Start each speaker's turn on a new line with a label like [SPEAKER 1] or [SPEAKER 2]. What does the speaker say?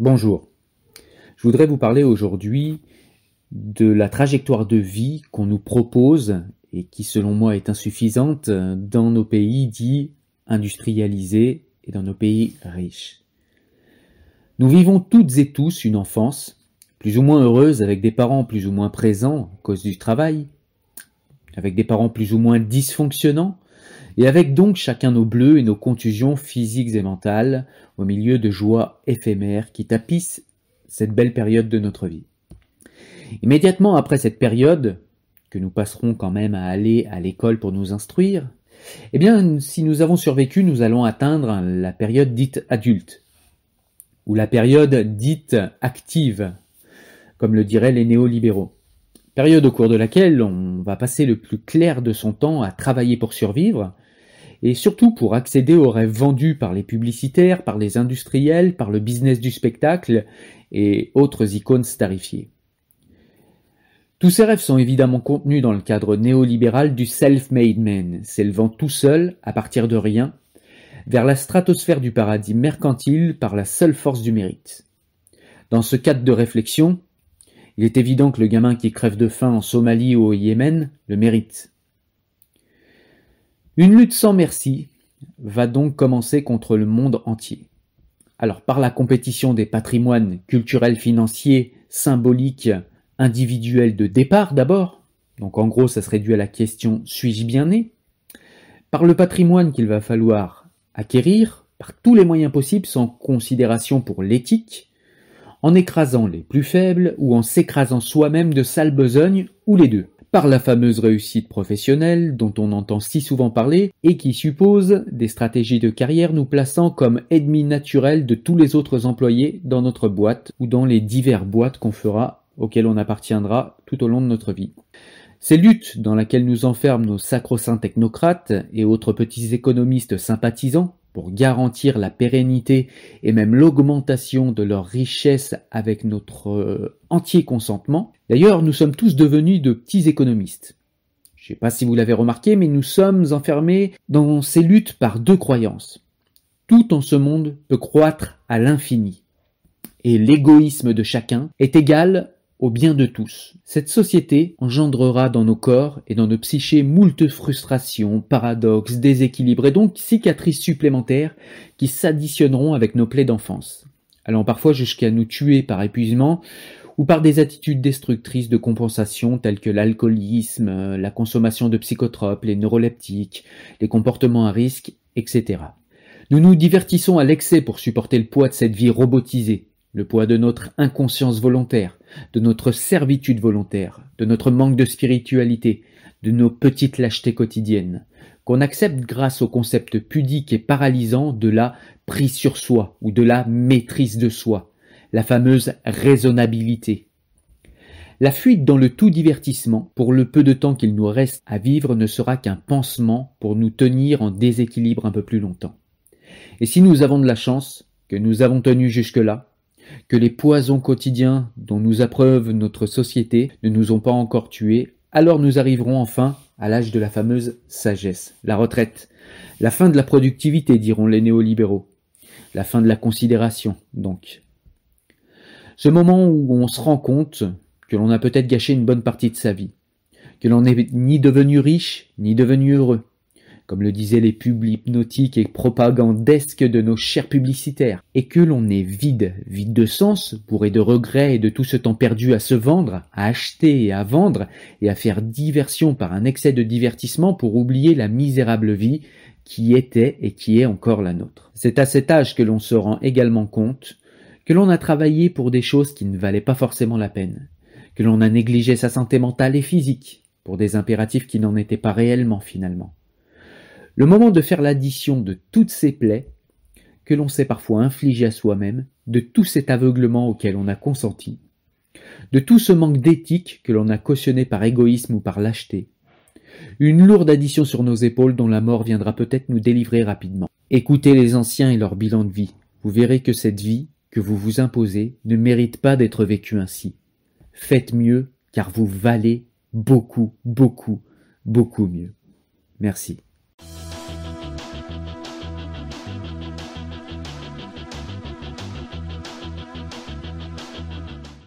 [SPEAKER 1] Bonjour. Je voudrais vous parler aujourd'hui de la trajectoire de vie qu'on nous propose et qui selon moi est insuffisante dans nos pays dits industrialisés et dans nos pays riches. Nous vivons toutes et tous une enfance plus ou moins heureuse avec des parents plus ou moins présents à cause du travail, avec des parents plus ou moins dysfonctionnants, et avec donc chacun nos bleus et nos contusions physiques et mentales au milieu de joies éphémères qui tapissent cette belle période de notre vie. Immédiatement après cette période, que nous passerons quand même à aller à l'école pour nous instruire, eh bien, si nous avons survécu, nous allons atteindre la période dite adulte, ou la période dite active, comme le diraient les néolibéraux. Période au cours de laquelle on va passer le plus clair de son temps à travailler pour survivre, et surtout pour accéder aux rêves vendus par les publicitaires, par les industriels, par le business du spectacle et autres icônes starifiées. Tous ces rêves sont évidemment contenus dans le cadre néolibéral du self-made man, s'élevant tout seul, à partir de rien, vers la stratosphère du paradis mercantile par la seule force du mérite. Dans ce cadre de réflexion, il est évident que le gamin qui crève de faim en Somalie ou au Yémen le mérite. Une lutte sans merci va donc commencer contre le monde entier. Alors par la compétition des patrimoines culturels, financiers, symboliques, individuels de départ d'abord, donc en gros ça serait dû à la question suis-je bien né? Par le patrimoine qu'il va falloir acquérir, par tous les moyens possibles sans considération pour l'éthique, en écrasant les plus faibles ou en s'écrasant soi-même de sale besogne ou les deux, par la fameuse réussite professionnelle dont on entend si souvent parler et qui suppose des stratégies de carrière nous plaçant comme ennemis naturels de tous les autres employés dans notre boîte ou dans les divers boîtes qu'on fera auxquelles on appartiendra tout au long de notre vie. Ces luttes dans lesquelles nous enferment nos sacro-saints technocrates et autres petits économistes sympathisants pour garantir la pérennité et même l'augmentation de leur richesse avec notre euh, entier consentement. D'ailleurs, nous sommes tous devenus de petits économistes. Je ne sais pas si vous l'avez remarqué, mais nous sommes enfermés dans ces luttes par deux croyances. Tout en ce monde peut croître à l'infini. Et l'égoïsme de chacun est égal au bien de tous. Cette société engendrera dans nos corps et dans nos psychés moult frustrations, paradoxes, déséquilibres et donc cicatrices supplémentaires qui s'additionneront avec nos plaies d'enfance, allant parfois jusqu'à nous tuer par épuisement ou par des attitudes destructrices de compensation telles que l'alcoolisme, la consommation de psychotropes, les neuroleptiques, les comportements à risque, etc. Nous nous divertissons à l'excès pour supporter le poids de cette vie robotisée, le poids de notre inconscience volontaire, de notre servitude volontaire, de notre manque de spiritualité, de nos petites lâchetés quotidiennes, qu'on accepte grâce au concept pudique et paralysant de la prise sur soi ou de la maîtrise de soi, la fameuse raisonnabilité. La fuite dans le tout divertissement, pour le peu de temps qu'il nous reste à vivre, ne sera qu'un pansement pour nous tenir en déséquilibre un peu plus longtemps. Et si nous avons de la chance, que nous avons tenu jusque-là, que les poisons quotidiens dont nous appreuve notre société ne nous ont pas encore tués, alors nous arriverons enfin à l'âge de la fameuse sagesse, la retraite, la fin de la productivité, diront les néolibéraux, la fin de la considération, donc. Ce moment où on se rend compte que l'on a peut-être gâché une bonne partie de sa vie, que l'on n'est ni devenu riche, ni devenu heureux, comme le disaient les pubs hypnotiques et propagandesques de nos chers publicitaires, et que l'on est vide, vide de sens, bourré de regrets et de tout ce temps perdu à se vendre, à acheter et à vendre, et à faire diversion par un excès de divertissement pour oublier la misérable vie qui était et qui est encore la nôtre. C'est à cet âge que l'on se rend également compte que l'on a travaillé pour des choses qui ne valaient pas forcément la peine, que l'on a négligé sa santé mentale et physique pour des impératifs qui n'en étaient pas réellement finalement le moment de faire l'addition de toutes ces plaies que l'on s'est parfois infligé à soi-même, de tout cet aveuglement auquel on a consenti, de tout ce manque d'éthique que l'on a cautionné par égoïsme ou par lâcheté, une lourde addition sur nos épaules dont la mort viendra peut-être nous délivrer rapidement. Écoutez les anciens et leur bilan de vie. Vous verrez que cette vie que vous vous imposez ne mérite pas d'être vécue ainsi. Faites mieux car vous valez beaucoup, beaucoup, beaucoup mieux. Merci.